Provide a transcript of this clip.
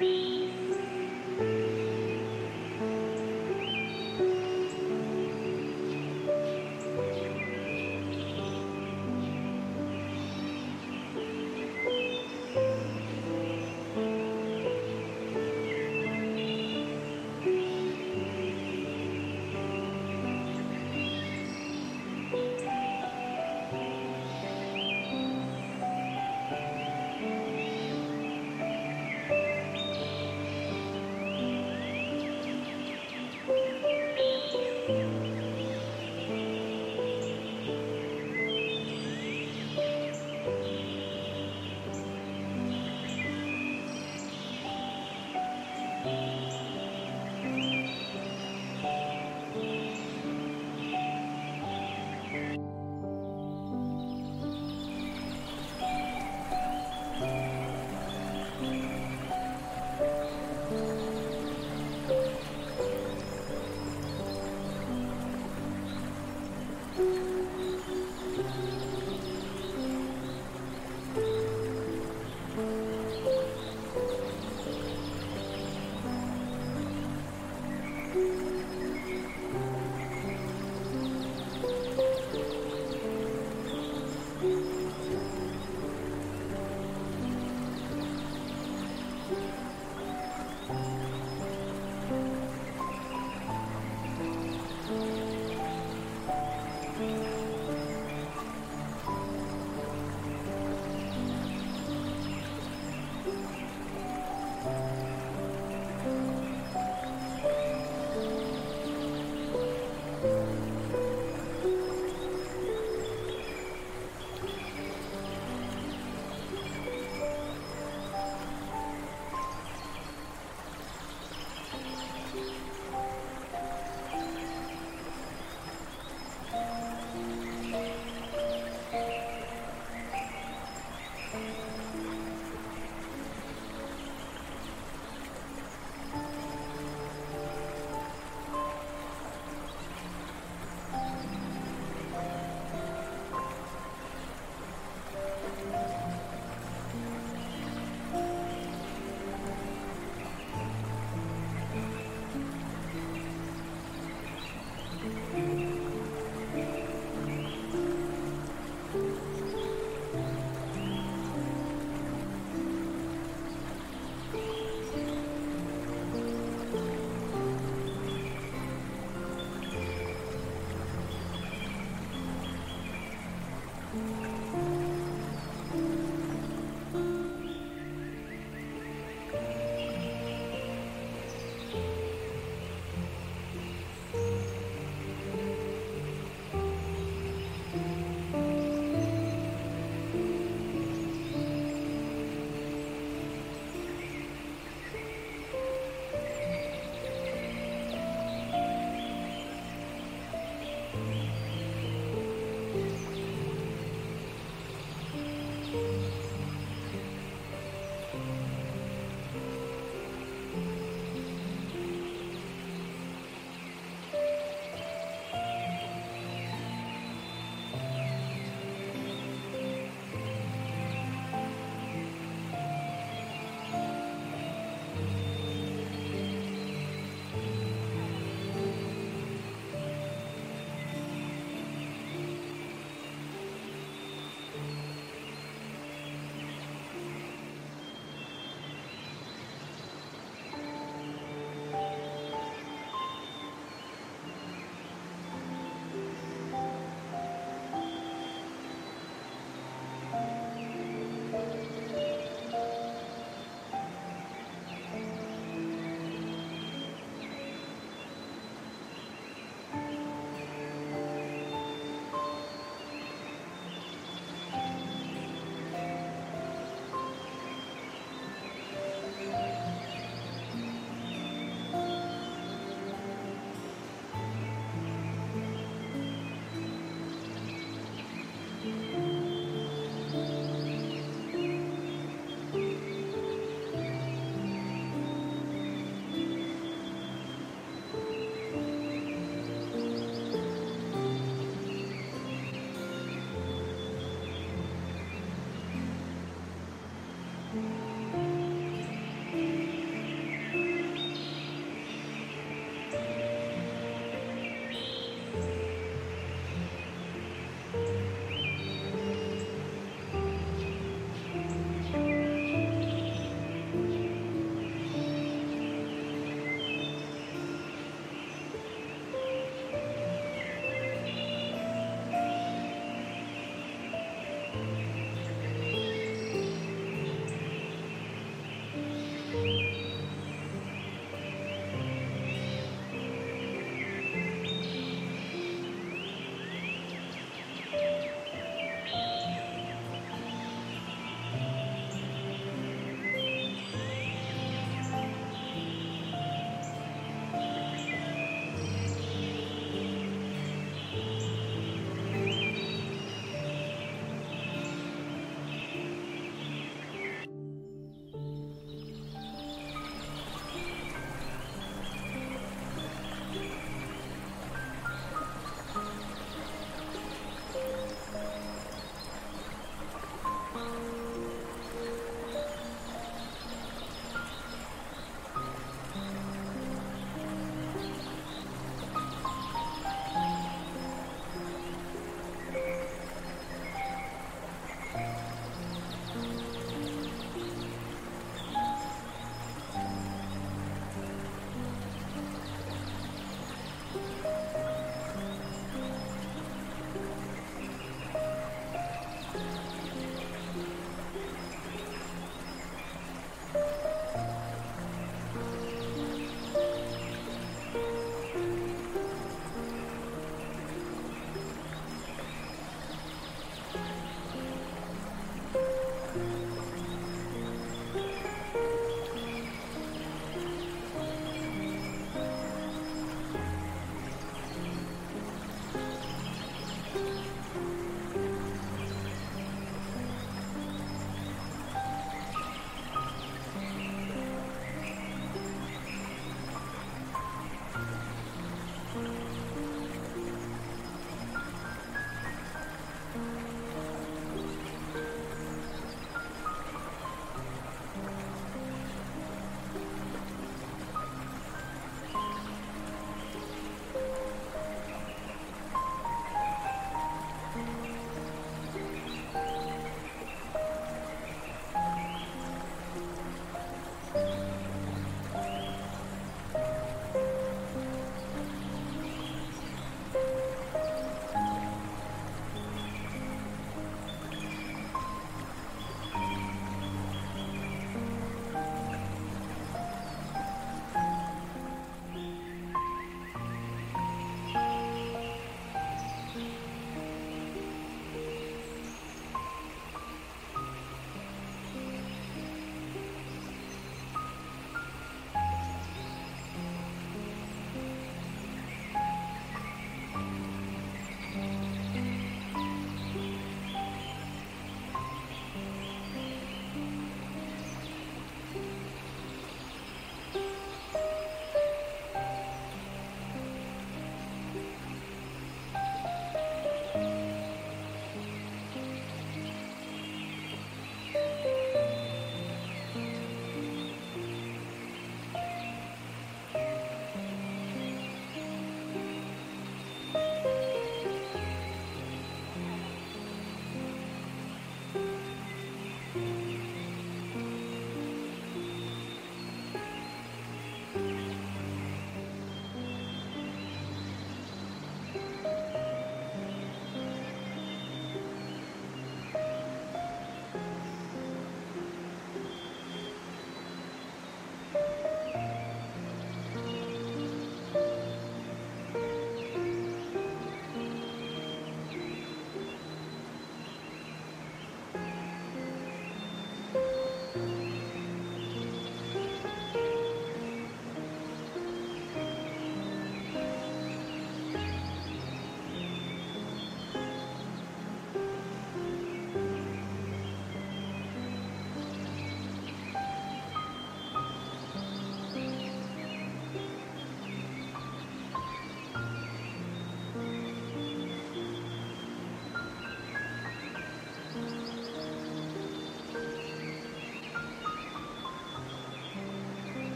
Beep.